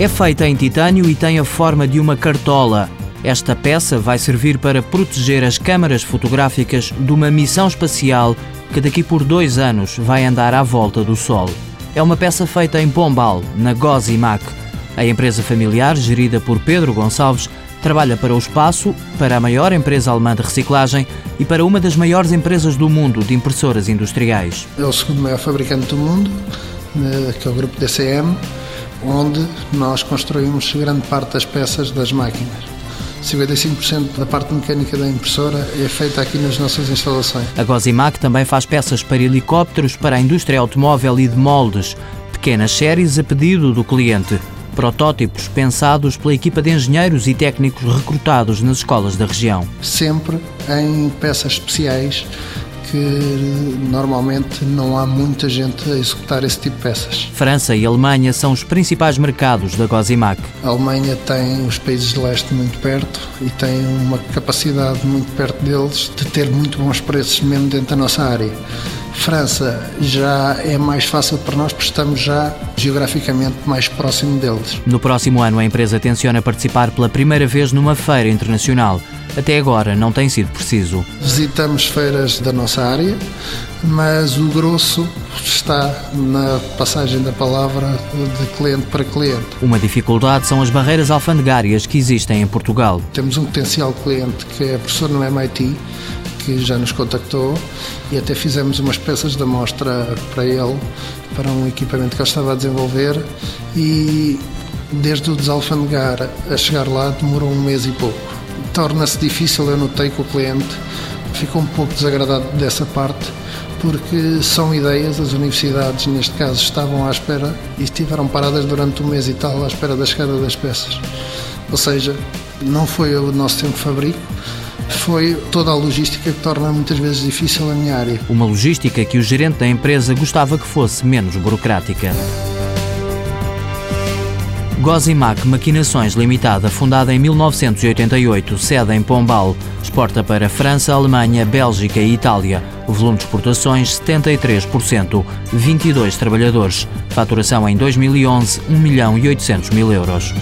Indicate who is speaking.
Speaker 1: É feita em titânio e tem a forma de uma cartola. Esta peça vai servir para proteger as câmaras fotográficas de uma missão espacial que daqui por dois anos vai andar à volta do Sol. É uma peça feita em Pombal, na Gozimac. A empresa familiar, gerida por Pedro Gonçalves, trabalha para o espaço, para a maior empresa alemã de reciclagem e para uma das maiores empresas do mundo de impressoras industriais.
Speaker 2: É o segundo maior fabricante do mundo, né, que é o grupo DCM, onde nós construímos grande parte das peças das máquinas. 55% da parte mecânica da impressora é feita aqui nas nossas instalações.
Speaker 1: A Gozimac também faz peças para helicópteros para a indústria automóvel e de moldes, pequenas séries a pedido do cliente. Protótipos pensados pela equipa de engenheiros e técnicos recrutados nas escolas da região.
Speaker 2: Sempre em peças especiais que normalmente não há muita gente a executar esse tipo de peças.
Speaker 1: França e Alemanha são os principais mercados da Gozimac.
Speaker 2: A Alemanha tem os países de leste muito perto e tem uma capacidade muito perto deles de ter muito bons preços mesmo dentro da nossa área. França já é mais fácil para nós porque estamos já geograficamente mais próximo deles.
Speaker 1: No próximo ano, a empresa tenciona participar pela primeira vez numa feira internacional. Até agora não tem sido preciso.
Speaker 2: Visitamos feiras da nossa área, mas o grosso está na passagem da palavra de cliente para cliente.
Speaker 1: Uma dificuldade são as barreiras alfandegárias que existem em Portugal.
Speaker 2: Temos um potencial cliente que é professor no MIT, que já nos contactou e até fizemos umas peças da mostra para ele, para um equipamento que ele estava a desenvolver e desde o desalfandegar a chegar lá demorou um mês e pouco. Torna-se difícil, eu notei que o cliente ficou um pouco desagradado dessa parte, porque são ideias, as universidades neste caso estavam à espera e estiveram paradas durante um mês e tal à espera da chegada das peças. Ou seja, não foi o nosso tempo fabrico, foi toda a logística que torna muitas vezes difícil a minha área.
Speaker 1: Uma logística que o gerente da empresa gostava que fosse menos burocrática. Gozimac Maquinações Limitada, fundada em 1988, sede em Pombal, exporta para França, Alemanha, Bélgica e Itália. O volume de exportações 73%, 22 trabalhadores. Faturação em 2011, 1 milhão e 800 mil euros.